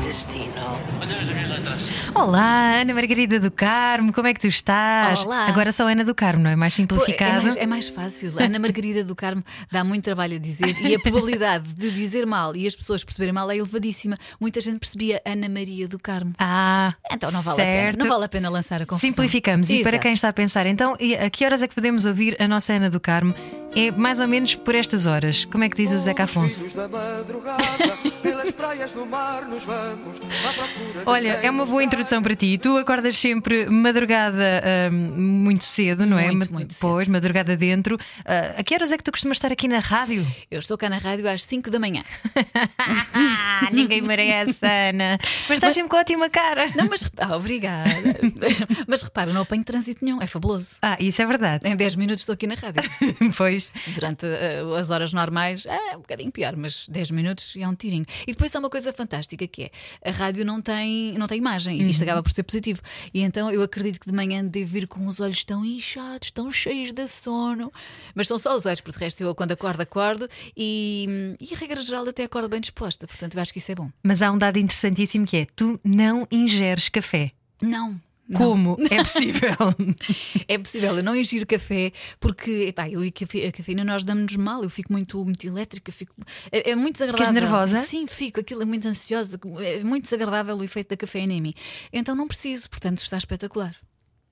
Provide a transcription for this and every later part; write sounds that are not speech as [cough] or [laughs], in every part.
Destino. Olha as minhas letras. Olá, Ana Margarida do Carmo, como é que tu estás? Olá. Agora só Ana do Carmo, não é? Mais Pô, É simplificado. mais, é mais fácil. Ana Margarida do Carmo dá muito trabalho a dizer e a probabilidade de dizer mal e as pessoas perceberem mal é elevadíssima. Muita gente percebia Ana Maria do Carmo. Ah, Então não vale, a certo. pena, não vale a pena lançar a confusão. Simplificamos. E para Exato. quem está a pensar, então, e a que horas é que podemos ouvir a nossa Ana do Carmo? É mais ou menos por estas horas. Como é que diz o Zeca Afonso? Filhos da madrugada, pelas praias do mar nos vamos Olha, é uma boa introdução para ti. Tu acordas sempre madrugada hum, muito cedo, não é? Muito, muito cedo. Pois, madrugada dentro. Ah, a que horas é que tu costumas estar aqui na rádio? Eu estou cá na rádio às 5 da manhã. Ah, [laughs] ninguém merece, Ana. Mas estás sempre com ótima cara. Não, mas ah, obrigada. [laughs] mas repara, não apanho trânsito nenhum, é fabuloso. Ah, isso é verdade. Em 10 minutos estou aqui na rádio. [laughs] Pois. Durante eh, as horas normais é um bocadinho pior, mas 10 minutos é um tirinho. E depois há uma coisa fantástica que é a rádio não tem, não tem imagem e Uhum. isto acaba por ser positivo. E então eu acredito que de manhã devo vir com os olhos tão inchados, tão cheios de sono. Mas são só os olhos, porque de resto eu quando acordo, acordo e, e a regra geral até acordo bem disposta. Portanto, eu acho que isso é bom. Mas há um dado interessantíssimo que é: tu não ingeres café. Não. Não. Como [laughs] é possível? É possível eu não ingiro café porque epá, eu e a cafe- a cafeína nós damos-nos mal, eu fico muito, muito elétrica, fico, é, é muito desagradável. nervosa? Sim, fico, aquilo é muito ansiosa, é muito desagradável o efeito da cafeína em mim. Então não preciso, portanto está espetacular.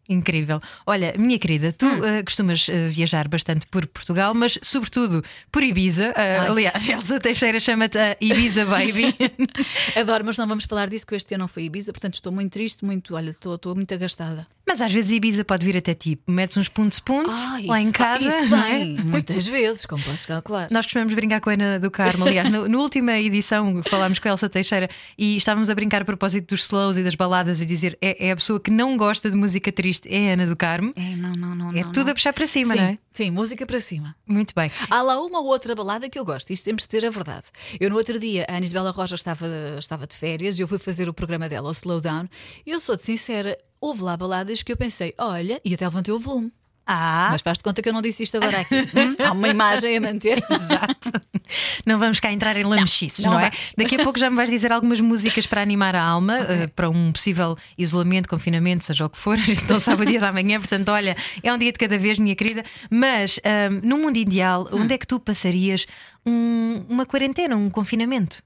Incrível. Olha, minha querida, tu Hum. eh, costumas eh, viajar bastante por Portugal, mas sobretudo por Ibiza. Ai. aliás, [laughs] Elsa Teixeira chama-te a Ibiza Baby. [laughs] Adoro, mas não vamos falar disso, que este ano não foi Ibiza, portanto estou muito triste, muito, olha, estou, estou muito agastada. mas às vezes Ibiza pode vir até ti. Metes uns pontos-pontos Ah, lá em isso- casa. Isso não é? vem, muitas vezes, como podes calcular. Nós costumamos brincar com a Ana do Carmo. Aliás, no- na última edição falámos com a Elsa Teixeira e estávamos a brincar a propósito dos slows e das baladas e dizer é, é a pessoa que não gosta de música triste, é Ana do Carmo. É, não, não, não. É não, tudo não. a puxar para cima, sim, não é? Sim, música para cima. Muito bem. Há lá uma ou outra balada que eu gosto, isto temos de dizer a verdade. Eu no outro dia, a Ana Isabela Roja estava, estava de férias e eu fui fazer o programa dela, o Slowdown, e eu sou-te sincera, houve lá baladas que eu pensei, olha, e até levantei o volume. Ah, Mas faz-te conta que eu não disse isto agora aqui. [laughs] Hum? Há uma imagem a manter. [laughs] Exato. Não vamos cá entrar em lamechices, não, não é? vai. Daqui a pouco já me vais dizer algumas músicas para animar a alma, eh, para um possível isolamento, confinamento, seja o que for. Não sabe o dia da manhã, portanto, olha, é um dia de cada vez, minha querida. Mas ahm, no mundo ideal, onde é que tu passarias um- uma quarentena, um confinamento?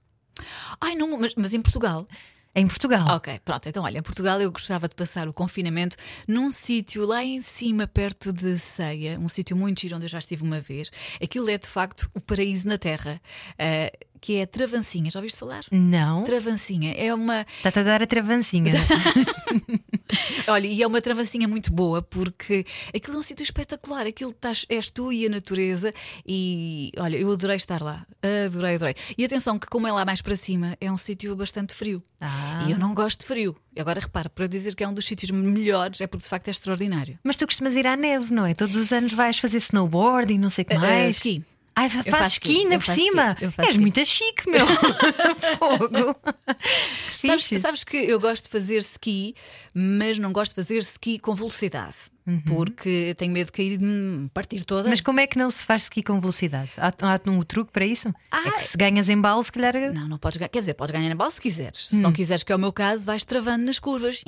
Ai, não, mas, mas em Portugal. Em Portugal. Ok, pronto. Então, olha, em Portugal eu gostava de passar o confinamento num sítio lá em cima, perto de Ceia, um sítio muito giro onde eu já estive uma vez. Aquilo é de facto o paraíso na Terra, ah, que é Travancinha. Já ouviste falar? Não. Travancinha é uma. Está-te a dar a travancinha. [laughs] Olha, e é uma travancinha muito boa porque aquilo é um sítio espetacular. Aquilo estás, és tu e a natureza. E olha, eu adorei estar lá. Adorei, adorei. E atenção, que como é lá mais para cima, é um sítio bastante frio. Ah. E eu não gosto de frio. E agora repara, para eu dizer que é um dos sítios melhores é porque de facto é extraordinário. Mas tu costumas ir à neve, não é? Todos os anos vais fazer snowboard e não sei o que Ah, mais. ski. Ai, faço fazes ski, ainda por faço cima. ski, faço És ski. muito chique, meu. [laughs] Fogo. Sabes, sabes que eu gosto de fazer ski, mas não gosto de fazer ski com velocidade. Porque tenho medo de cair e me partir toda. Uhum. Mas como é que não se faz ski com velocidade? Há, há um truque para isso? É que se ganhas em balo, se calhar. Não, não podes ganhar. Quer dizer, podes ganhar na bola se quiseres. Se não quiseres, que é o meu caso, vais travando nas curvas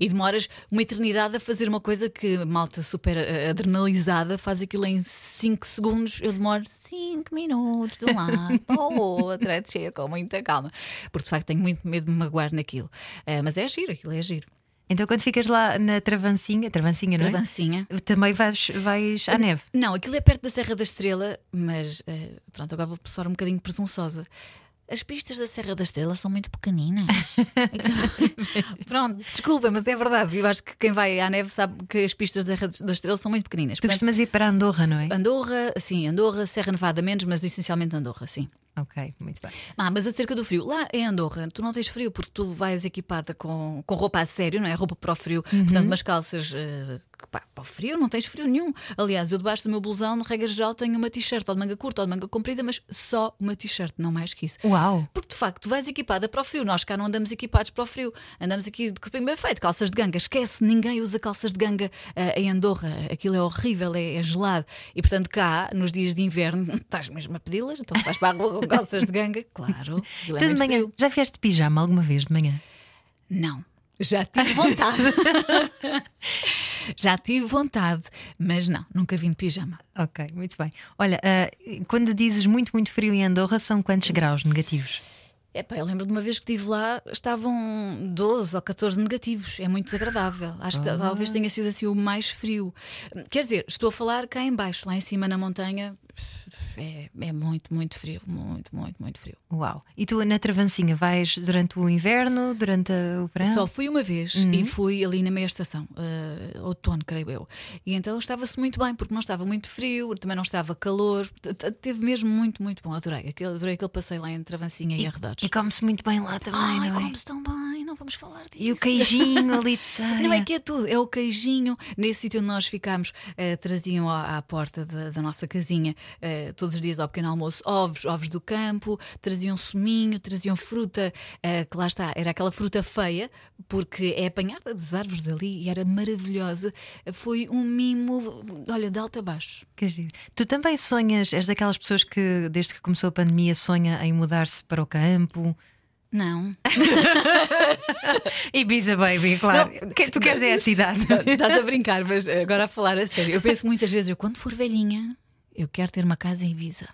e demoras uma eternidade a fazer uma coisa que malta super eh, adrenalizada faz aquilo em 5 segundos. Eu demoro 5 minutos de um lado para o outro, a descer com muita calma. Porque de facto tenho muito medo de me magoar naquilo. Eh, mas é giro, aquilo é giro. Então quando ficas lá na travancinha, travancinha, não é? Travancinha. Também vais, vais à neve. Não, aquilo é perto da Serra da Estrela, mas eh, pronto, agora vou soar um bocadinho presunçosa. As pistas da Serra da Estrela são muito pequeninas. [laughs] pronto, desculpa, mas é verdade. Eu acho que quem vai à neve sabe que as pistas da Serra da Estrela são muito pequeninas. Tu Portanto, costumas ir para Andorra, não é? Andorra, sim, Andorra, Serra Nevada menos, mas essencialmente Andorra, sim. Ok, muito bem. Ah, mas acerca do frio, lá em Andorra, tu não tens frio porque tu vais equipada com, com roupa a sério, não é? Roupa para o frio, portanto, umas calças eh, que, pá, para o frio, não tens frio nenhum. Aliás, eu debaixo do meu blusão, no regra geral, tenho uma t-shirt ou de manga curta ou de manga comprida, mas só uma t-shirt, não mais que isso. Uau! Porque de facto, tu vais equipada para o frio. Nós cá não andamos equipados para o frio. Andamos aqui de corpinho bem feito, calças de ganga. Esquece, ninguém usa calças de ganga ah, em Andorra. Aquilo é horrível, é, é gelado. E portanto, cá, nos dias de inverno, [laughs] estás mesmo a pedi-las, então vais para a rua com calças de ganga. Claro. [laughs] é Tu de manhã, frio. já vieste de pijama alguma vez de manhã? Não. Já tive [laughs] vontade. Já tive vontade, mas não, nunca vim de pijama. Ok, muito bem. Olha, ah, quando dizes muito, muito frio em Andorra, são quantos graus negativos? Epá, eu lembro de uma vez que estive lá, estavam 12 ou 14 negativos. É muito desagradável. Acho que talvez tenha sido assim o mais frio. Quer dizer, estou a falar cá em baixo, lá em cima na montanha, é, é muito, muito frio. Muito, muito, muito frio. Uau! E tu na Travancinha vais durante o inverno, durante o verão? Só fui uma vez e fui ali na meia estação, eh, outono, creio eu. E então estava-se muito bem, porque não estava muito frio, também não estava calor. Teve mesmo muito, muito bom. Adorei. Aquele, adorei aquele passeio lá em Travancinha e, arredores. E come-se muito bem lá também, Ai, não é? como-se tão bem, vamos falar disso. E o queijinho ali de [laughs] ceia. Não é que é tudo, é o queijinho. Nesse sítio onde nós ficámos, eh, traziam à, à porta da, da nossa casinha, eh, todos os dias ao pequeno almoço, ovos, ovos do campo, traziam suminho, traziam fruta, eh, que lá está, era aquela fruta feia, porque é apanhada das árvores dali e era maravilhosa. Foi um mimo, olha, de alto a baixo. Que giro. Tu também sonhas, és daquelas pessoas que desde que começou a pandemia sonha em mudar-se para o campo? Não. [laughs] Ibiza Baby, claro. Que- tu queres é a cidade. Estás a brincar, mas agora a falar a sério. Eu penso muitas vezes, eu quando for velhinha, eu quero ter uma casa em Ibiza.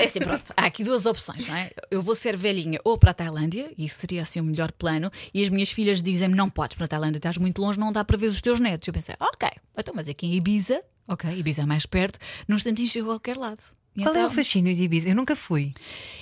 É assim, pronto, há aqui duas opções, não é? Eu vou ser velhinha ou para a Tailândia, e isso seria assim o melhor plano, e as minhas filhas dizem-me: não podes para a Tailândia, estás muito longe, não dá para ver os teus netos. Eu pensei: ok, então, mas aqui em Ibiza, ok, Ibiza é mais perto, num instantinho chego a qualquer lado. Qual é então- o fascínio de Ibiza? Eu nunca fui.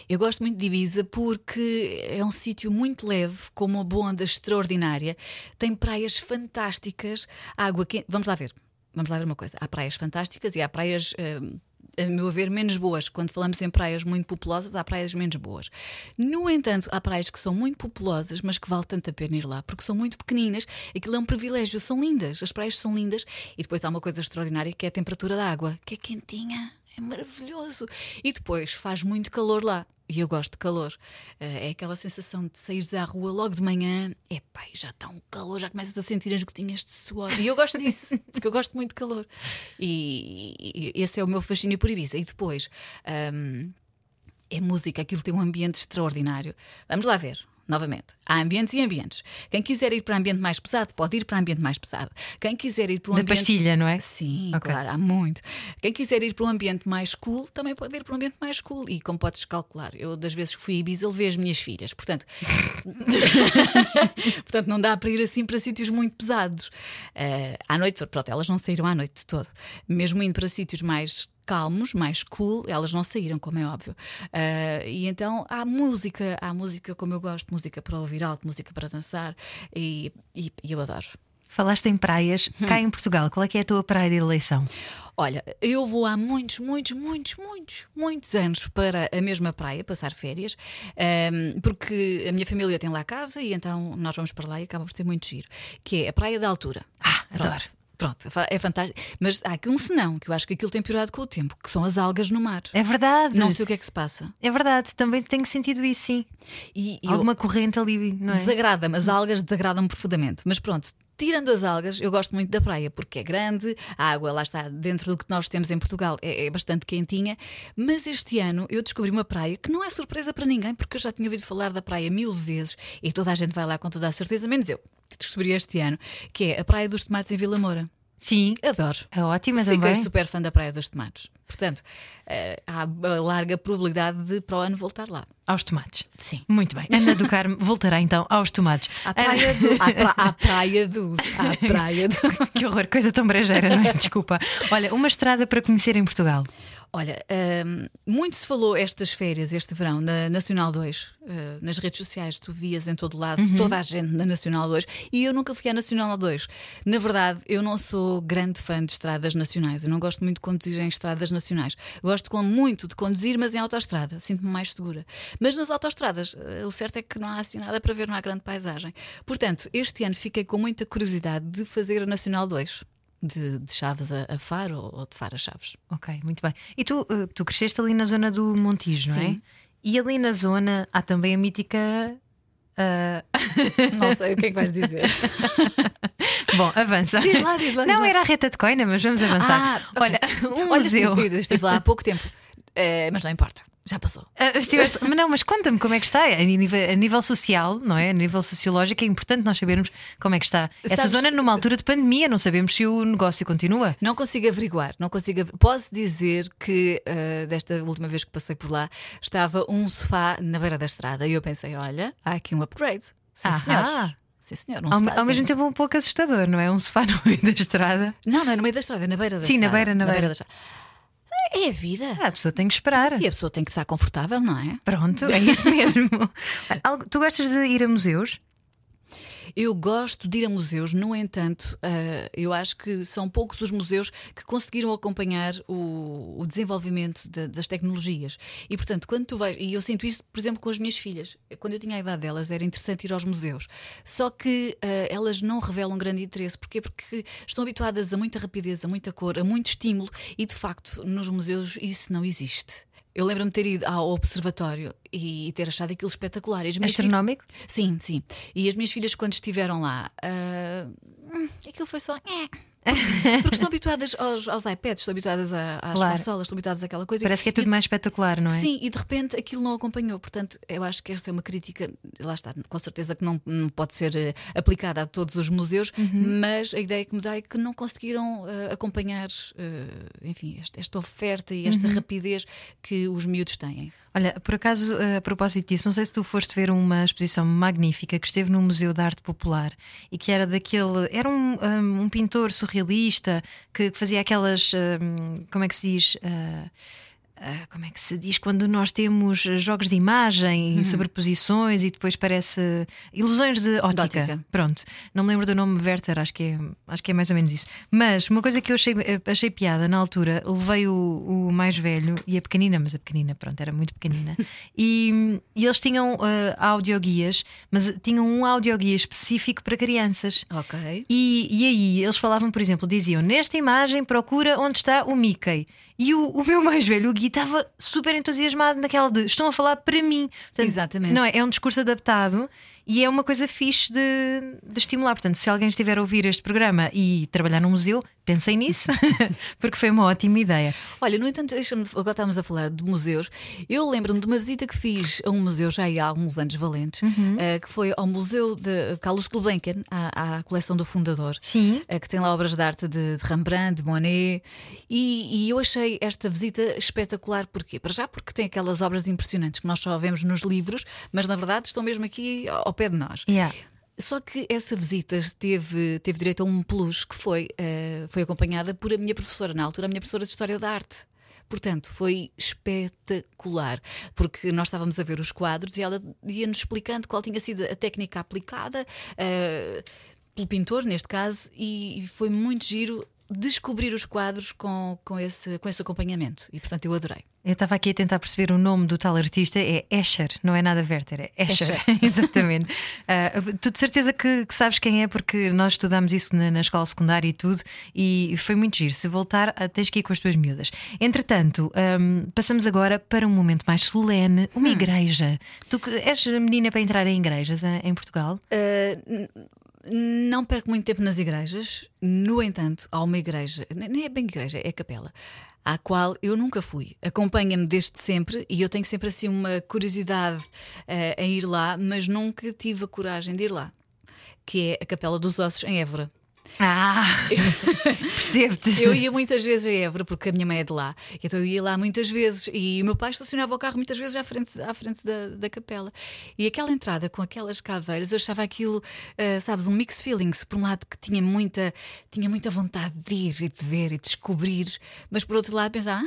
eu gosto muito de Ibiza porque é um sítio muito leve, com uma onda extraordinária, tem praias fantásticas, água quente. Vamos lá ver, vamos lá ver uma coisa. Há praias fantásticas e há praias. hum, a meu ver, menos boas. Quando falamos em praias muito populosas, há praias menos boas. No entanto, há praias que são muito populosas, mas que vale tanto a pena ir lá, porque são muito pequeninas. Aquilo é um privilégio, são lindas, as praias são lindas. E depois há uma coisa extraordinária que é a temperatura da água, que é quentinha. É maravilhoso. E depois faz muito calor lá. E eu gosto de calor. Eh, É aquela sensação de saíres à rua logo de manhã. É pai, já está um calor, já começas a sentir as gotinhas de suor. E eu gosto disso, [laughs] porque eu gosto muito de calor. E, e esse é o meu fascínio por Ibiza. E depois. hum, é música, aquilo tem um ambiente extraordinário. Vamos lá ver. Novamente, há ambientes e ambientes. Quem quiser ir para ambiente mais pesado, pode ir para ambiente mais pesado. Quem quiser ir para um Da ambiente. pastilha, não é? Sim, Ok. claro, há muito. Quem quiser ir para um ambiente mais cool, também pode ir para um ambiente mais cool. E como podes calcular, eu das vezes que fui a Ibiza levei as minhas filhas. Portanto, [laughs] portanto não dá para ir assim para sítios muito pesados. Eh, à noite, pronto, elas não saíram à noite de todo. Mesmo indo para sítios mais calmos, mais cool, elas não saíram, como é óbvio. Eh, e então há música, há música como eu gosto, música para ouvir alto, música para dançar, e, e- e eu adoro. Falaste em praias. Hum. Cá em Portugal, qual é que é a tua praia de eleição? Olha, eu vou há muitos, muitos, muitos, muitos, muitos anos para a mesma praia passar férias, ehm, porque a minha família tem lá casa e então nós vamos para lá e acaba por ser muito giro, que é a Praia da Altura. Ah, Pronto. adoro. Pronto, é fantástico. Mas há aqui um senão, que eu acho que aquilo tem piorado com o tempo, que são as algas no mar. É verdade. Não sei o que é que se passa. É verdade, também tenho sentido isso, sim. E, e eu- Alguma corrente ali, não é? Desagrada-me, as algas desagradam-me profundamente. Mas pronto, tirando as algas, eu gosto muito da praia, porque é grande, a água lá está dentro do que nós temos em Portugal, é, é bastante quentinha. Mas este ano eu descobri uma praia que não é surpresa para ninguém, porque eu já tinha ouvido falar da praia mil vezes e toda a gente vai lá com toda a certeza, menos eu, que descobri este ano, que é a Praia dos Tomates em Vila Moura. Sim, Adoro. é ótima Fiquei também. super fã da Praia dos Tomates. Portanto, eh, há larga probabilidade de para o ano voltar lá. Aos tomates. Sim. Muito bem. Ana do Carmo [laughs] voltará então aos tomates. À praia, do, à, pra- à praia dos. À praia do. [laughs] Que horror, coisa tão brejeira, não é? Desculpa. Olha, uma estrada para conhecer em Portugal. Olha, hum, muito se falou estas férias, este verão, na Nacional 2, eh, nas redes sociais, tu vias em todo lado, toda a gente na Nacional 2, e eu nunca fui à Nacional 2. Na verdade, eu não sou grande fã de estradas nacionais, eu não gosto muito de conduzir em estradas nacionais. Gosto com- muito de conduzir, mas em autoestrada, sinto-me mais segura. Mas nas autoestradas, eh, o certo é que não há assim nada para ver, não há grande paisagem. Portanto, este ano fiquei com muita curiosidade de fazer a Nacional 2. De, de Chaves a, a Faro ou ou de Faro a Chaves. Ok, muito bem. E tu, eh, tu cresceste ali na zona do Montijo, não é? Sim. E ali na zona há também a mítica. ah, [laughs] Não sei o que é que vais dizer. [laughs] Bom, avança. Diz lá, diz lá, diz Não lá. era a reta de coina, mas vamos avançar. Ah. Olha, [laughs] um Olha, museu. estive, estive lá há pouco tempo, Eh, mas não importa, já passou. Ah, estiveste- Mas [laughs] não, mas conta-me como é que está. A nível, a nível social, não é? A nível sociológico, é importante nós sabermos como é que está. Essa Sabes- zona numa altura de pandemia, não sabemos se o negócio continua. Não consigo averiguar, não consigo. aver- Posso dizer que eh, desta última vez que passei por lá estava um sofá na beira da estrada e eu pensei: olha, há aqui um upgrade. Sim, Ahá. senhores. Sim, senhor. Um Ao, sofá, ao mesmo sim. tempo, um pouco assustador, não é? Um sofá [laughs] no meio da estrada. Não, não é no meio da estrada, é na beira da Sim, na estrada. beira, na beira. da estrada. É a vida. Ah, a pessoa tem que esperar. E a pessoa tem que estar confortável, não é? Pronto, [laughs] é isso mesmo. Tu gostas de ir a museus? Eu gosto de ir a museus, no entanto, eh, eu acho que são poucos os museus que conseguiram acompanhar o, o desenvolvimento da- das tecnologias. E, portanto, quando tu vais. E eu sinto isso, por exemplo, com as minhas filhas. Quando eu tinha a idade delas, era interessante ir aos museus. Só que eh, elas não revelam grande interesse. Porquê? Porque estão habituadas a muita rapidez, a muita cor, a muito estímulo e, de facto, nos museus isso não existe. Eu lembro-me de ter ido ao observatório e ter achado aquilo espetacular. As minhas filhas- Astronómico? Sim, sim. E as minhas filhas, quando estiveram lá, hum, aquilo foi só. "Eh". [laughs] Porque estão habituadas aos, aos iPads, estão habituadas a- às Claro. consolas, estão habituadas àquela coisa. Parece que é E- tudo mais espetacular, não é? Sim, e de repente aquilo não acompanhou. Portanto, eu acho que essa é uma crítica, lá está, com certeza que não, não pode ser eh, aplicada a todos os museus, Uhum. mas a ideia que me dá é que não conseguiram eh, acompanhar, eh, enfim, esta, esta oferta e esta Uhum. rapidez que os miúdos têm. Olha, por acaso, a propósito disso, não sei se tu foste ver uma exposição magnífica que esteve no Museu de Arte Popular e que era daquele. Era um, um, pintor surrealista que fazia aquelas. um, como é que se diz? Ah, ah, como é que se diz quando nós temos jogos de imagem e sobreposições e depois parece ilusões de ótica. ótica. Pronto, não me lembro do nome Werther, acho que é, acho que é mais ou menos isso. Mas uma coisa que eu achei, achei piada na altura, levei o, o mais velho e a pequenina, mas a pequenina, pronto, era muito pequenina, [laughs] e, e eles tinham ah, audioguias, mas tinham um audioguia específico para crianças. Ok. E, e aí eles falavam, por exemplo, diziam: Nesta imagem procura onde está o Mickey. E o, o meu mais velho, o Estava super entusiasmado naquela de estão a falar para mim. Portanto, Exatamente. Não é? É um discurso adaptado e é uma coisa fixe de, de estimular. Portanto, se alguém estiver a ouvir este programa e trabalhar num museu, pensem nisso, [laughs] porque foi uma ótima ideia. Olha, no entanto, deixa-me, agora estamos a falar de museus. Eu lembro-me de uma visita que fiz a um museu já há alguns anos valentes, Uhum. eh, que foi ao Museu de Carlos Gulbenkian, à, à coleção do fundador. Sim. eh, Que tem lá obras de arte de, de Rembrandt, de Monet, e, e eu achei esta visita espetacular. Porquê? Para já, porque tem aquelas obras impressionantes que nós só vemos nos livros, mas na verdade estão mesmo aqui ao pé de nós. Yeah. Só que essa visita teve, teve direito a um plus que foi, eh, foi acompanhada por a minha professora, na altura, a minha professora de História da Arte. Portanto, foi espetacular, porque nós estávamos a ver os quadros e ela ia-nos explicando qual tinha sido a técnica aplicada eh, pelo pintor, neste caso, e foi muito giro descobrir os quadros com, com, esse, com esse acompanhamento. E, portanto, eu adorei. Eu estava aqui a tentar perceber o nome do tal artista, é Escher, não é nada Werther, é Escher. Escher. [laughs] Exatamente. Ah, tu de certeza que, que sabes quem é, porque nós estudámos isso na, na escola secundária e tudo, e foi muito giro. Se voltar, ah, tens que ir com as tuas miúdas. Entretanto, ahm, passamos agora para um momento mais solene, uma igreja. Tu és menina para entrar em igrejas em, em Portugal? Não perco muito tempo nas igrejas, no entanto, há uma igreja, nem é bem igreja, é capela, à qual eu nunca fui. Acompanha-me desde sempre e eu tenho sempre assim uma curiosidade eh, em ir lá, mas nunca tive a coragem de ir lá, que é a Capela dos Ossos em Évora. Ah, [laughs] percebo-te. Eu ia muitas vezes a Évora, porque a minha mãe é de lá, então eu ia lá muitas vezes e o meu pai estacionava o carro muitas vezes à frente, à frente da, da capela. E aquela entrada com aquelas caveiras, eu achava aquilo, ah, sabes, um mix feelings. Por um lado, que tinha muita, tinha muita vontade de ir e de ver e de descobrir, mas por outro lado, pensava.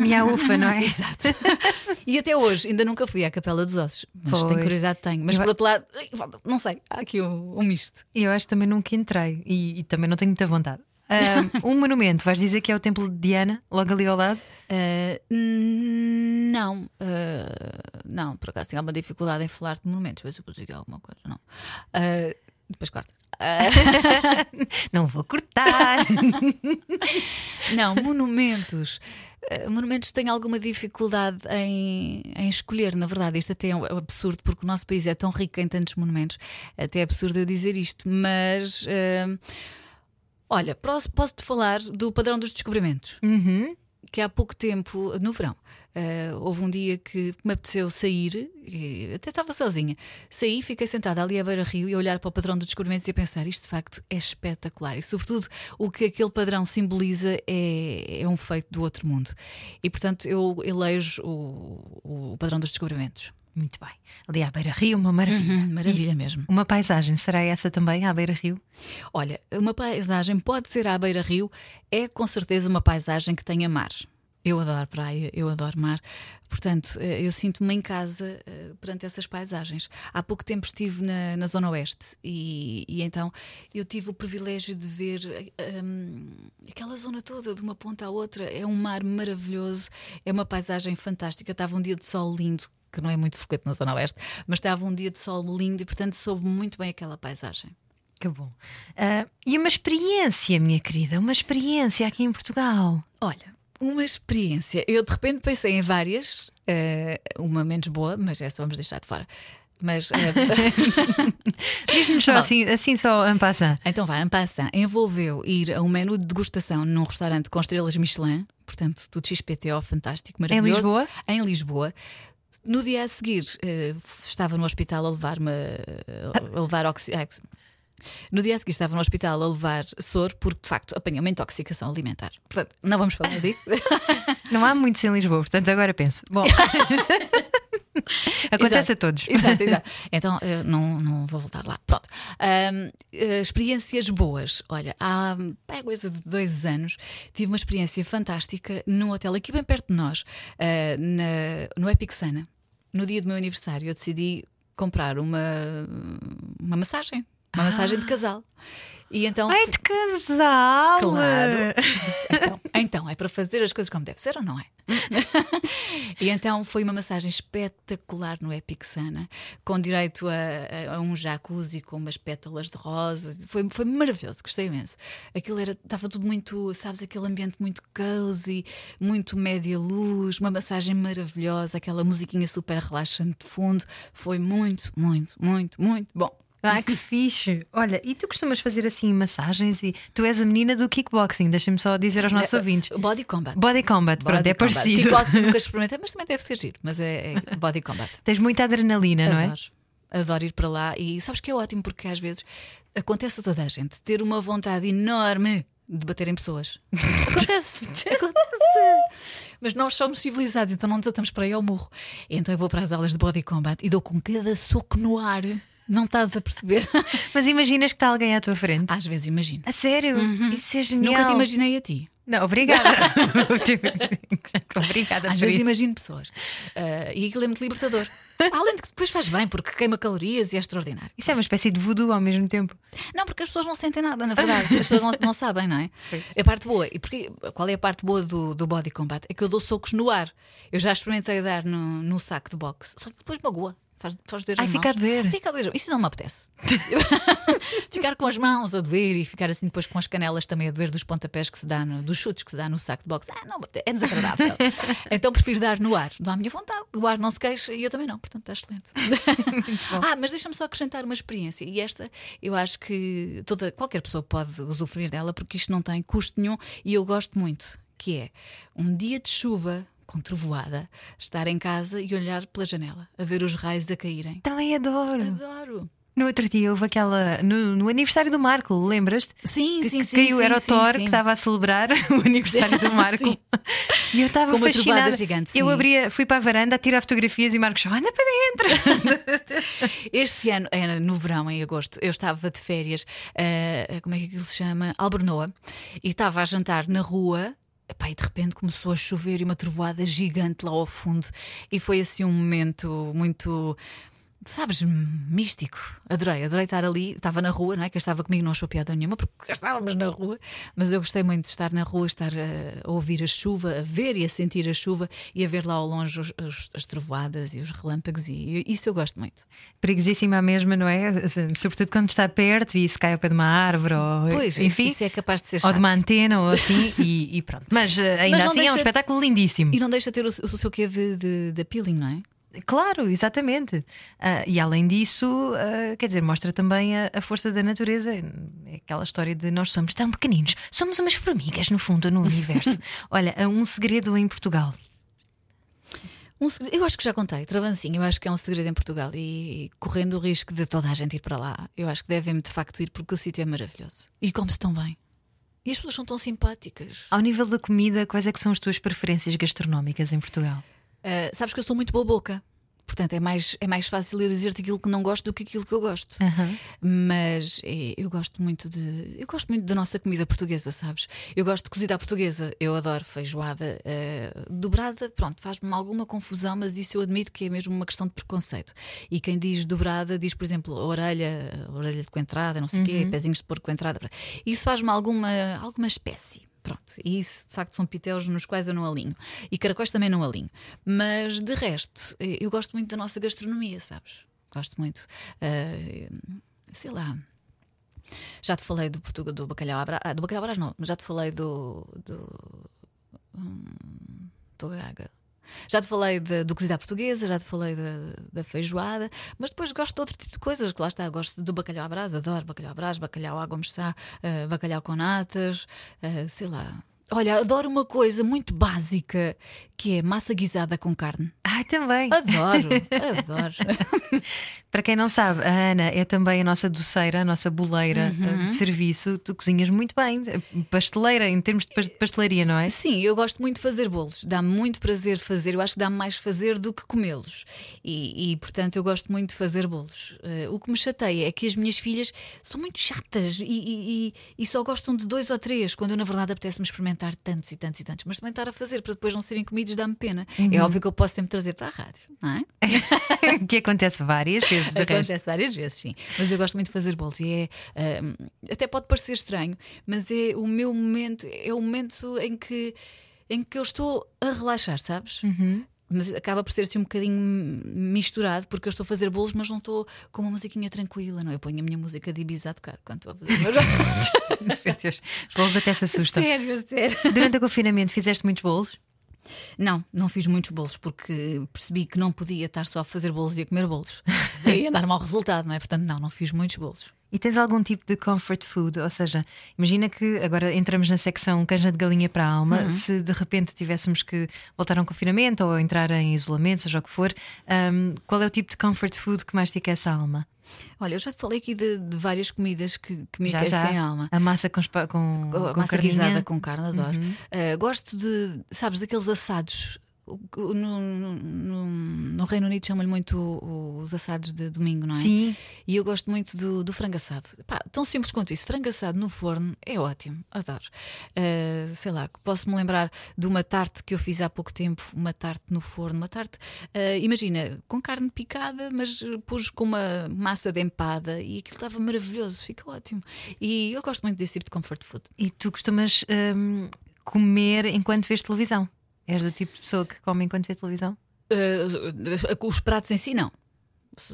Minha ufa, não é? [laughs] Exato. e até hoje, ainda nunca fui à Capela dos Ossos, mas Pois. tenho curiosidade, tenho. Mas Eu por outro lado, não sei, há aqui um, um misto. E eu acho que também nunca entrei e, e também não tenho muita vontade. Ah, [laughs] um monumento, vais dizer que é o Templo de Diana, logo ali ao lado? Uh, não, uh, não, por acaso tenho alguma dificuldade em falar de monumentos, ver se eu consigo alguma coisa, não. Uh, depois corta. [laughs] Uh, Não vou cortar. [laughs] não, monumentos. Uh, monumentos tenho alguma dificuldade em, em escolher, na verdade. Isto até é um absurdo, porque o nosso país é tão rico em tantos monumentos. Até é absurdo eu dizer isto, mas. uh, olha, posso- posso-te falar do padrão dos descobrimentos. Uhum. que há pouco tempo, no verão, eh, houve um dia que me apeteceu sair, e até estava sozinha. Saí, fiquei sentada ali à beira-rio e a olhar para o padrão dos descobrimentos e a pensar: isto de facto é espetacular. E, sobretudo, o que aquele padrão simboliza é, é um feito do outro mundo. E, portanto, eu elejo o, o padrão dos descobrimentos. Muito bem. Ali à beira-rio, uma maravilha. Hum, maravilha mesmo. Uma paisagem, será essa também à beira-rio? Olha, uma paisagem pode ser à beira-rio, é com certeza uma paisagem que tenha mar. Eu adoro praia, eu adoro mar, portanto, eh, eu sinto-me em casa eh, perante essas paisagens. Há pouco tempo estive na, na Zona Oeste e, e então eu tive o privilégio de ver eh, hum, aquela zona toda, de uma ponta à outra. É um mar maravilhoso, é uma paisagem fantástica. Estava um dia de sol lindo, que não é muito frequente na Zona Oeste, mas estava um dia de sol lindo e, portanto, soube muito bem aquela paisagem. Que bom. Ah, e uma experiência, minha querida, uma experiência aqui em Portugal. Olha, uma experiência. Eu de repente pensei em várias, eh, uma menos boa, mas essa vamos deixar de fora. Mas eh, [laughs] Diz-nos só Bom. assim, assim só en passant. então vai, en passant, envolveu ir a um menu de degustação num restaurante com estrelas Michelin, portanto, tudo XPTO, fantástico, maravilhoso. Lisboa? Em Lisboa. No dia a seguir, eh, estava no hospital a levar-me a- a levar oxi... No dia a seguir estava no hospital a levar soro porque de facto apanhei uma intoxicação alimentar. Portanto, não vamos falar disso. [laughs] Não há muitos em Lisboa, portanto agora penso. Bom, [laughs] acontece Exato. a todos. Exato, exato. [laughs] Então eu não, não vou voltar lá. Pronto. Ahm, eh, experiências boas. Olha, há é coisa de dois anos tive uma experiência fantástica num hotel aqui bem perto de nós, ah, na- no Epic Sana. No dia do meu aniversário, eu decidi comprar uma, uma massagem. Uma massagem de casal. E então. Ai, de casal! Claro. Então, então, é para fazer as coisas como deve ser ou não é? e então foi uma massagem espetacular no Epic Sana, com direito a, a- um jacuzzi com umas pétalas de rosa. Foi, foi maravilhoso, gostei imenso. Aquilo era, estava tudo muito, sabes, aquele ambiente muito cozy, muito média luz, uma massagem maravilhosa, aquela musiquinha super relaxante de fundo. Foi muito, muito, muito, muito bom. Ai, que fixe! Olha, e tu costumas fazer assim massagens e tu és a menina do kickboxing, deixa-me só dizer aos nossos ouvintes. Body Combat. Body Combat, pronto, é parecido. Kickboxing nunca [laughs] experimentei, mas também deve ser giro. Mas é, é Body Combat. Tens muita adrenalina, não é? Adoro. Adoro ir para lá e sabes que é ótimo porque às vezes acontece a toda a gente ter uma vontade enorme de bater em pessoas. [laughs] Acontece, acontece. Mas nós somos civilizados, então não nos atamos para aí ao murro. Então eu vou para as aulas de body combat e dou com cada soco no ar. Não estás a perceber? [laughs] Mas imaginas que está alguém à tua frente? Às vezes imagino. A sério? Isso é genial. Nunca te imaginei a ti. Não, obrigada. [laughs] [laughs] obrigada Às vezes isso. imagino pessoas. Ah, e aquilo é muito libertador. Além de que depois faz bem, porque queima calorias e é extraordinário. Isso é uma espécie de voodoo ao mesmo tempo. Não, porque as pessoas não sentem nada, na verdade. As pessoas não, não sabem, não é? É a parte boa. E porque, qual é a parte boa do, do body combat? É que eu dou socos no ar. Eu já experimentei dar no, no saco de boxe, só que depois magoa. Faz, faz doer Ai, as fica mãos. a doer. Fica a doer. Isso não me apetece. [laughs] ficar com as mãos a doer e ficar assim depois com as canelas também a doer dos pontapés que se dá, no, dos chutes que se dá no saco de boxe. Ah, não, é desagradável. [laughs] então prefiro dar no ar. Dá à minha vontade. O ar não se queixa e eu também não. Portanto, está excelente. [laughs] ah, mas deixa-me só acrescentar uma experiência. E esta, eu acho que toda, qualquer pessoa pode usufruir dela porque isto não tem custo nenhum e eu gosto muito. Que é um dia de chuva com trovoada, estar em casa e olhar pela janela, a ver os raios a caírem. Também adoro. Adoro. No outro dia houve aquela. No, no aniversário do Marco, lembras-te? Sim, sim, sim. Caiu, sim, era o Thor que estava a celebrar [laughs] o aniversário do [laughs] Marco. E eu estava fascinada. gigante, eu abria, fui para a varanda a tirar fotografias e o Marcos, anda para dentro. [laughs] Este ano, era no verão, em agosto, eu estava de férias, eh, como é que aquilo se chama? Albernoa, e estava a jantar na rua. Epá, e de repente começou a chover e uma trovoada gigante lá ao fundo, e foi assim um momento muito. Sabes, místico. Adorei, adorei estar ali. Estava na rua, não é? Que estava comigo, não achou piada nenhuma, porque estávamos na rua. Mas eu gostei muito de estar na rua, estar a, a ouvir a chuva, a ver e a sentir a chuva e a ver lá ao longe os- os- as trovoadas e os relâmpagos. E isso eu gosto muito. Perigosíssima a mesma, não é? Sobretudo quando está perto e se cai ao pé de uma árvore ou Pois, enfim. isso é capaz de ser Ou chato. de uma antena ou assim, [laughs] e, e pronto. Mas eh, ainda Mas assim é um deixa- espetáculo lindíssimo. E não deixa de ter o, o seu quê de, de, de appealing, não é? Claro, exatamente. Ah, e além disso, ah, quer dizer, mostra também a, a força da natureza. É aquela história de nós somos tão pequeninos, somos umas formigas, no fundo, no universo. [laughs] Olha, um segredo em Portugal. Um segredo- eu acho que já contei, Travancinho, eu acho que é um segredo em Portugal e correndo o risco de toda a gente ir para lá, eu acho que devem de facto ir porque o sítio é maravilhoso e come-se tão bem. E as pessoas são tão simpáticas. Ao nível da comida, quais é que são as tuas preferências gastronómicas em Portugal? Ah, sabes que eu sou muito boa boca. Portanto, é mais, é mais fácil eu dizer-te aquilo que não gosto do que aquilo que eu gosto. Aham. Mas eh, eu gosto muito de. Eu gosto muito da nossa comida portuguesa, sabes? Eu gosto de cozida à portuguesa. Eu adoro feijoada eh, dobrada. Pronto, faz-me alguma confusão, mas isso eu admito que é mesmo uma questão de preconceito. E quem diz dobrada diz, por exemplo, orelha, orelha de coentrada, não sei o quê, pezinhos de porco coentrada. Isso faz-me alguma, alguma espécie. Pronto, e isso de facto são pitéus nos quais eu não alinho. E caracóis também não alinho. Mas de resto, eh, eu gosto muito da nossa gastronomia, sabes? Gosto muito. Eh, sei lá. Já te falei do Portugal, do bacalhau à. Ah, do bacalhau à não, mas já te falei do. do. Hum, Estou gaga. Já te falei de- do cozido à portuguesa, já te falei da, da feijoada, mas depois gosto de outro tipo de coisas, que lá está, gosto do bacalhau à brás, adoro bacalhau à brás, bacalhau à gomes-sá, uh, bacalhau com natas, uh, sei lá. Olha, adoro uma coisa muito básica que é massa guisada com carne. Ai, também. Adoro, [laughs] adoro. [laughs] Para quem não sabe, a Ana é também a nossa doceira, a nossa boleira Uhum. eh, de serviço. Tu cozinhas muito bem, pasteleira, em termos de pas- pastelaria, não é? Sim, eu gosto muito de fazer bolos. Dá-me muito prazer fazer. Eu acho que dá-me mais fazer do que comê-los. E, e, portanto, eu gosto muito de fazer bolos. Eh, o que me chateia é que as minhas filhas são muito chatas e, e- e- só gostam de dois ou três, quando eu, na verdade, apetece-me experimentar tantos e tantos e tantos. Mas também estar a fazer para depois não serem comidos dá-me pena. É óbvio que eu posso sempre trazer para a rádio, não é? [laughs] que acontece várias vezes, [laughs] de resto. Acontece várias vezes, sim. Mas eu gosto muito de fazer bolos e é. ahm, até pode parecer estranho, mas é o meu momento, é o momento em que, em que eu estou a relaxar, sabes? Mas acaba por ser assim um bocadinho misturado, porque eu estou a fazer bolos, mas não estou com uma musiquinha tranquila, não? Eu ponho a minha música de Ibiza a tocar quando estou a fazer meus [laughs] Meu Deus, Os bolos até se assustam. Sério, sério. Durante o confinamento fizeste muitos bolos? Não, não fiz muitos bolos porque percebi que não podia estar só a fazer bolos e a comer bolos. [laughs] Ia dar mau resultado, não é? Portanto, não, não fiz muitos bolos. E tens algum tipo de comfort food? Ou seja, imagina que agora entramos na secção canja de galinha para a alma. Uhum. Se de repente tivéssemos que voltar a um confinamento ou entrar em isolamento, seja o que for, hum, qual é o tipo de comfort food que mais te aquece a alma? Olha, eu já te falei aqui de, de várias comidas que, que me Já, aquecem já. a alma. A massa com, com, A com massa carninha? Uhum. guisada com carne, adoro. Uh, gosto de, sabes, daqueles assados. No, no- no- no Reino Unido chamam-lhe muito os assados de domingo, não é? Sim. E eu gosto muito do, do frango assado. Pá, tão simples quanto isso. Frango assado no forno é ótimo, adoro. Uh, sei lá, posso-me lembrar de uma tarte que eu fiz há pouco tempo, uma tarte no forno, uma tarte, uh, imagina, com carne picada, mas pus com uma massa de empada e aquilo estava maravilhoso, fica ótimo. E eu gosto muito desse tipo de comfort food. E tu costumas hum, comer enquanto vês televisão? És do tipo de pessoa que come enquanto vê televisão? Uh, os pratos em si, não.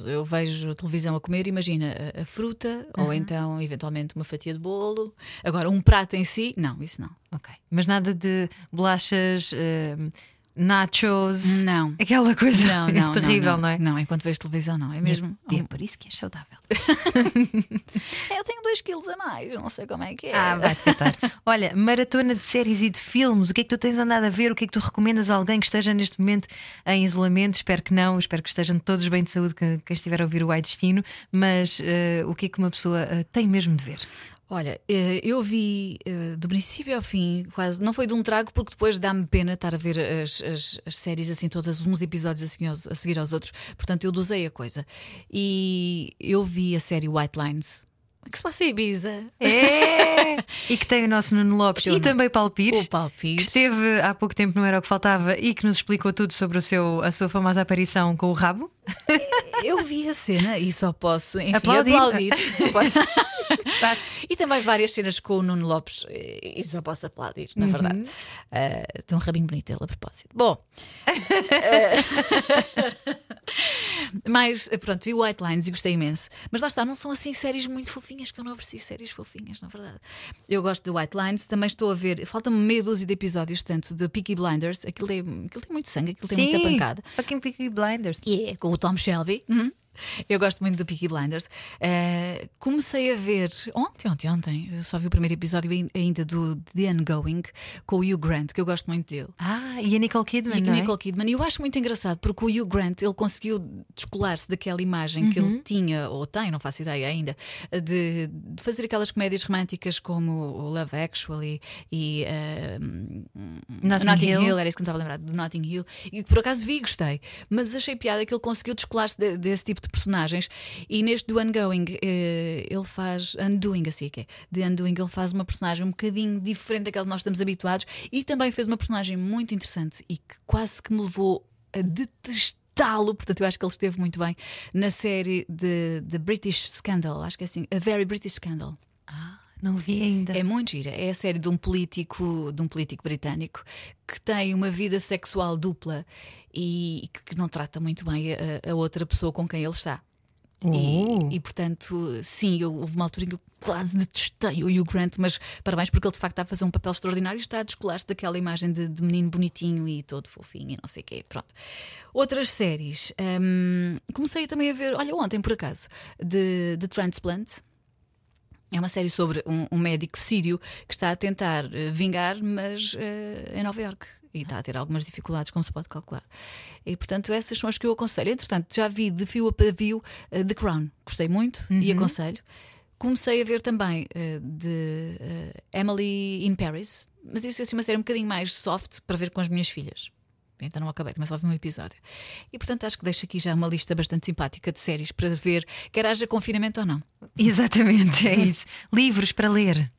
Eu vejo televisão a comer, imagina a, fruta ou então, eventualmente, uma fatia de bolo. Agora, um prato em si, não, isso não. Ok. Mas nada de bolachas, hum, nachos, Não. aquela coisa Não, não, terrível, não, não, é? Não, enquanto vejo televisão, não. É mesmo. É por isso que és saudável. É, [laughs] eu tenho 2 quilos. a mais, não sei como é que é. Ah, vai catar. Olha, maratona de séries e de filmes, o que é que tu tens andado a ver? O que é que tu recomendas a alguém que esteja neste momento em isolamento? Espero que não, espero que estejam todos bem de saúde, que- quem estiver a ouvir o Ai Destino, mas eh, o que é que uma pessoa eh, tem mesmo de ver? Olha, eh, eu vi eh, do princípio ao fim, quase. Não foi de um trago, porque depois dá-me pena estar a ver as, as- as séries assim, todas, uns episódios assim a seguir aos outros. Portanto, eu dosei a coisa. E eu vi a série White Lines. Que se passa em Ibiza. É! [laughs] e que tem o nosso Nuno Lopes e também Paulo Pires. O Paulo Que Pires. esteve há pouco tempo, não era o que faltava, e que nos explicou tudo sobre o seu, a sua famosa aparição com o rabo. Eu vi a cena e só posso enfim, Aplaudir. aplaudir. [laughs] E também várias cenas com o Nuno Lopes e só posso aplaudir, na verdade. Ah, tem um rabinho bonito ele a propósito. Bom, ah, [laughs] mas pronto, vi White Lines e gostei imenso. Mas lá está, não são assim séries muito fofinhas, que eu não aprecio séries fofinhas, na verdade. Eu gosto de White Lines, também estou a ver, falta-me meia dúzia de episódios, tanto de Peaky Blinders, aquilo, é, aquilo tem muito sangue, aquilo tem muita pancada. Fucking Peaky Blinders. E é com o Tom Shelby. Uhum. Eu gosto muito do Peaky Blinders. Uh, comecei a ver ontem, ontem, ontem. Eu só vi o primeiro episódio ai- ainda do The Ongoing com o Hugh Grant, que eu gosto muito dele. Ah, e a Nicole Kidman, E não é? Nicole Kidman. E eu acho muito engraçado porque o Hugh Grant ele conseguiu descolar-se daquela imagem que Uhum. ele tinha, ou tem, não faço ideia ainda, de, de fazer aquelas comédias românticas como o Love Actually e uh, Notting Hill. era isso que me estava a lembrar, de Notting Hill, e que por acaso vi e gostei, mas achei piada que ele conseguiu descolar-se de- desse tipo de personagens. E neste do Ongoing, eh, ele faz Undoing, assim que é. De Undoing, ele faz uma personagem um bocadinho diferente daquela que nós estamos habituados e também fez uma personagem muito interessante e que quase que me levou a detestá-lo. Portanto, eu acho que ele esteve muito bem na série de, de British Scandal, acho que é assim, A Very British Scandal. Ah, não vi ainda. É muito gira. É a série de um político, de um político britânico que tem uma vida sexual dupla e que não trata muito bem a, a outra pessoa com quem ele está. E, e, portanto, sim, eu, houve uma altura em que eu quase detestei o Hugh Grant, mas parabéns porque ele de facto está a fazer um papel extraordinário e está a descolar-se daquela imagem de, de menino bonitinho e todo fofinho e não sei o quê. Pronto. Outras séries. hum, comecei também a ver, olha, ontem por acaso, de, de Transplant. É uma série sobre um, um médico sírio que está a tentar eh, vingar, mas eh, em Nova Iorque. E está a ter algumas dificuldades, como se pode calcular. E portanto, essas são as que eu aconselho. Entretanto, já vi de fio a pavio eh, The Crown. Gostei muito e aconselho. Comecei a ver também eh, de eh, Emily in Paris, mas isso é assim, uma série um bocadinho mais soft para ver com as minhas filhas. Ainda não acabei, mas só vi um episódio. E portanto acho que deixo aqui já uma lista bastante simpática de séries para ver, quer haja confinamento ou não. Exatamente, é isso. [laughs] Livros para ler.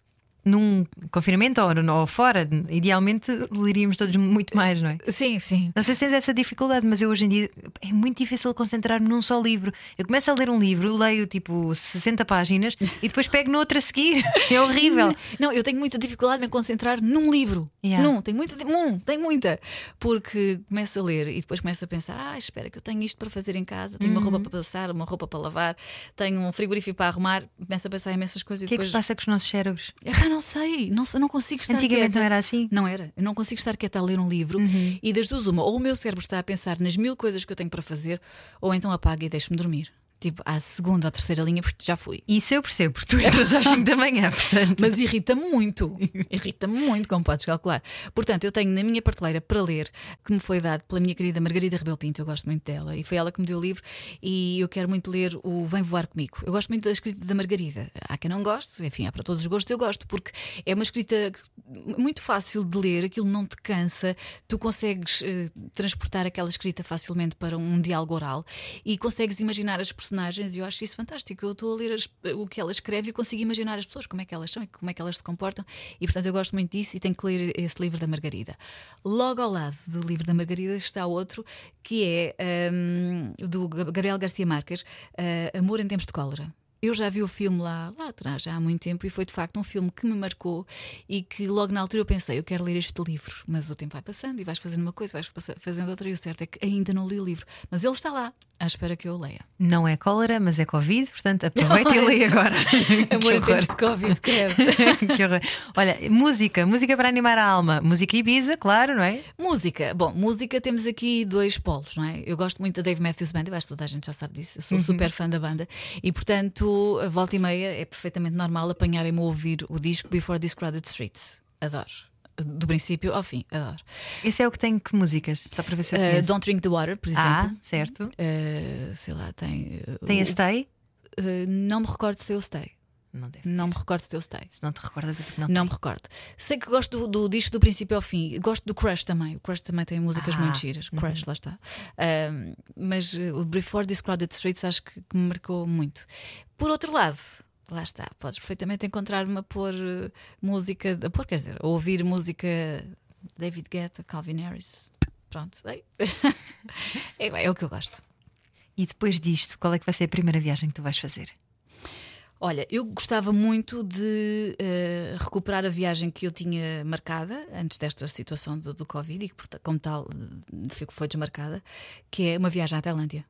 Num confinamento ou, ou fora, idealmente leríamos todos muito mais, não é? Sim, sim. Não sei se tens essa dificuldade, mas eu hoje em dia é muito difícil concentrar-me num só livro. Eu começo a ler um livro, leio tipo 60 páginas e depois pego no outro a seguir. [laughs] É horrível. Não, eu tenho muita dificuldade em me concentrar num livro. Yeah. Num, tenho muita, um, tenho muita. Porque começo a ler e depois começo a pensar: ah, espera, que eu tenho isto para fazer em casa, tenho uma Uhum. roupa para passar, uma roupa para lavar, tenho um frigorífico para arrumar. Começo a pensar em imensas coisas O que é que depois. se passa com os nossos cérebros? Ah, não sei, não, não consigo estar Antigamente quieta. não era assim? Não era. Eu não consigo estar quieta a ler um livro Uhum. e das duas, uma, ou o meu cérebro está a pensar nas mil coisas que eu tenho para fazer, ou então apaga e deixa-me dormir. Tipo, à segunda ou terceira linha, porque já fui. Isso eu percebo, porque tu entras às 5 da manhã, [laughs] portanto. Mas irrita-me muito. Irrita-me muito, como podes calcular. Portanto, eu tenho na minha prateleira para ler, que me foi dado pela minha querida Margarida Rebelo Pinto, eu gosto muito dela, e foi ela que me deu o livro, e eu quero muito ler o Vem Voar Comigo. Eu gosto muito da escrita da Margarida. Há quem não goste, enfim, há para todos os gostos, eu gosto, porque é uma escrita muito fácil de ler, aquilo não te cansa, tu consegues eh, transportar aquela escrita facilmente para um diálogo oral e consegues imaginar as personagens, e eu acho isso fantástico. Eu estou a ler as- o que ela escreve e consigo imaginar as pessoas, como é que elas são e como é que elas se comportam, e portanto eu gosto muito disso e tenho que ler esse livro da Margarida. Logo ao lado do livro da Margarida está outro que é hum, do Gabriel Garcia Marques, eh, Amor em Tempos de Cólera. Eu já vi o filme lá, lá atrás, já há muito tempo, e foi de facto um filme que me marcou e que logo na altura eu pensei, eu quero ler este livro, mas o tempo vai passando e vais fazendo uma coisa, vais fazendo outra, e o certo é que ainda não li o livro, mas ele está lá, À espera que eu leia. Não é cólera, mas é Covid, portanto [laughs] aproveita e leia agora. [laughs] Amor em horror. tempos de Covid, quero. [laughs] que horror. Olha, música, música para animar a alma. Música Ibiza, claro, não é? música. Bom, música temos aqui dois polos, não é? Eu gosto muito da Dave Matthews Band, eu acho que toda a gente já sabe disso. Eu sou super fã da banda e, portanto, a volta e meia é perfeitamente normal apanharem-me a ouvir o disco Before This Crowded Streets. Adoro. Do princípio ao fim, adoro. Esse é o que tem que músicas? Só para ver se eu Uh, conheço. Don't Drink the Water, por Ah, exemplo. certo. Uh, sei lá, tem. uh, Tem a Stay? uh, não me recordo se eu stay. Não deve. Não me recordo se eu stay. Se não te recordas, é porque não. Não me recordo. Sei que gosto do, do disco do princípio ao fim. Gosto do Crush também. O Crush também tem músicas Ah, muito giras. Crush, lá está. Mas uh, o Before This Crowded Streets acho que, que me marcou muito. Por outro lado, lá está. Podes perfeitamente encontrar-me a pôr uh, música. A pôr, quer dizer, a ouvir música David Guetta, Calvin Harris. Pronto. [laughs] É, é o que eu gosto. E depois disto, qual é que vai ser a primeira viagem que tu vais fazer? Olha, eu gostava muito de eh, recuperar a viagem que eu tinha marcada antes desta situação do, do Covid e que, como tal, eh, foi desmarcada, que é uma viagem à Tailândia.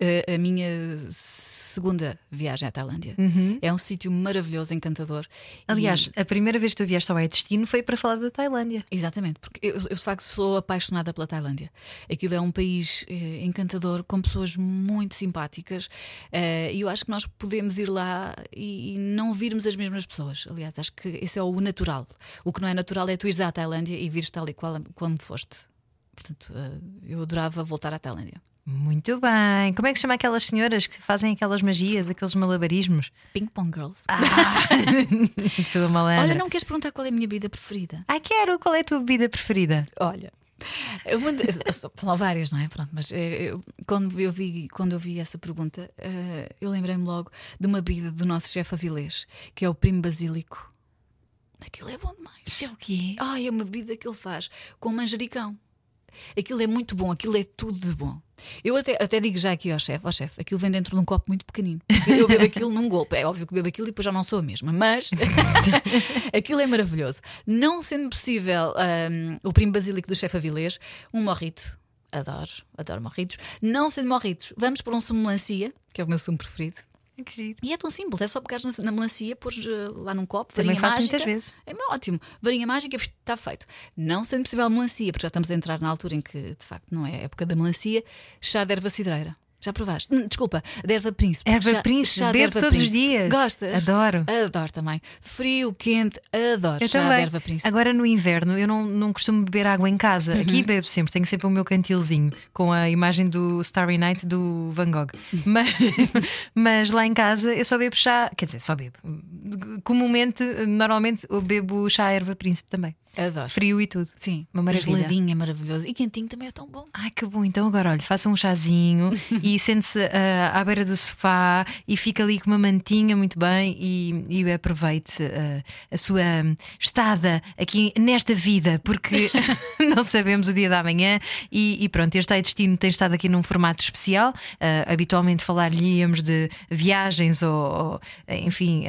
Eh, a minha segunda viagem à Tailândia. É um sítio maravilhoso, encantador. E- Aliás, a primeira vez que tu vieste ao É Destino foi para falar da Tailândia. Exatamente, porque eu, eu, de facto sou apaixonada pela Tailândia. Aquilo é um país eh, encantador, com pessoas muito simpáticas, eh, e eu acho que nós podemos ir lá e, e não virmos as mesmas pessoas. Aliás, acho que esse é o natural. O que não é natural é tu ires à Tailândia e vires tal e qual como foste. Portanto, eh, eu adorava voltar à Tailândia. Muito bem. Como é que se chama aquelas senhoras que fazem aquelas magias, aqueles malabarismos? Ping Pong Girls. [laughs] Sua malandra. Olha, não queres perguntar qual é a minha bebida preferida? Ai, quero. Qual é a tua bebida preferida? Olha. São várias, não é? Pronto, mas eh, eu- quando, eu vi, quando eu vi essa pergunta, eh, eu lembrei-me logo de uma bebida do nosso chefe Avilés, que é o primo basílico. Aquilo é bom demais. Isso é o quê? Ai, é uma bebida que ele faz com manjericão. Aquilo é muito bom, aquilo é tudo de bom. Eu até, até digo já aqui ao chefe, ó chefe, aquilo vem dentro de um copo muito pequenino. Eu bebo aquilo num golpe. É óbvio que bebo aquilo e depois já não sou a mesma, mas [laughs] aquilo é maravilhoso. Não sendo possível hum, o primo basílico do chefe Avilés, um morrito. Adoro, adoro morritos. Não sendo morritos, vamos para um sumo melancia, que é o meu sumo preferido. E é tão simples, é só pegar na, melancia, pôr lá num copo, Também varinha faço mágica. muitas vezes. É ótimo. Varinha mágica está feito. Não sendo possível melancia, porque já estamos a entrar na altura em que de facto não é a época da melancia, chá de erva cidreira. Já provaste? Hum, Desculpa, de erva príncipe. Erva Chá- príncipe, chá bebo todos os príncipe. dias. Gostas? Adoro. Adoro também. Frio, quente, adoro. Eu chá também. de erva príncipe. Agora no inverno eu não, não costumo beber água em casa. Uhum. Aqui bebo sempre, tenho sempre o meu cantilzinho com a imagem do Starry Night do Van Gogh. [laughs] Mas, mas lá em casa eu só bebo chá, quer dizer, só bebo. Comumente, normalmente eu bebo chá erva príncipe também. Adoro. Frio e tudo. Sim, Uma maravilha. geladinho é maravilhoso. E quentinho também é tão bom. Ai que bom, então agora olha, faça um chazinho [laughs] e sente-se ah, à beira do sofá e fica ali com uma mantinha muito bem e, e aproveite ah, a sua estada aqui nesta vida, porque [laughs] [laughs] não sabemos o dia da manhã e, e pronto, este Ai Destino tem estado aqui num formato especial. Ah, habitualmente falar-lhe-íamos de viagens ou, ou, enfim,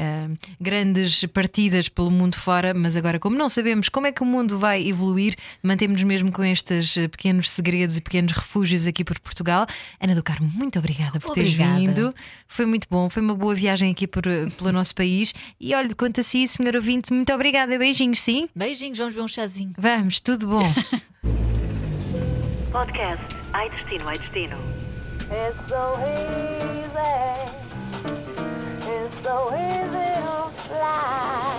grandes partidas pelo mundo fora, mas agora, como não sabemos como é que o mundo vai evoluir, mantemos mesmo com estes eh, pequenos segredos e pequenos refúgios aqui por Portugal. Ana do Carmo, muito obrigada por teres Obrigada. vindo. Foi muito bom, foi uma boa viagem aqui por, eh, pelo nosso país. E olha, quanto a si, senhor ouvinte, muito obrigada. Beijinhos, sim? Beijinhos, vamos ver um chazinho. Vamos, tudo bom. [laughs] Podcast Ai Destino, Ai Destino. It's so easy. It's so easy to fly.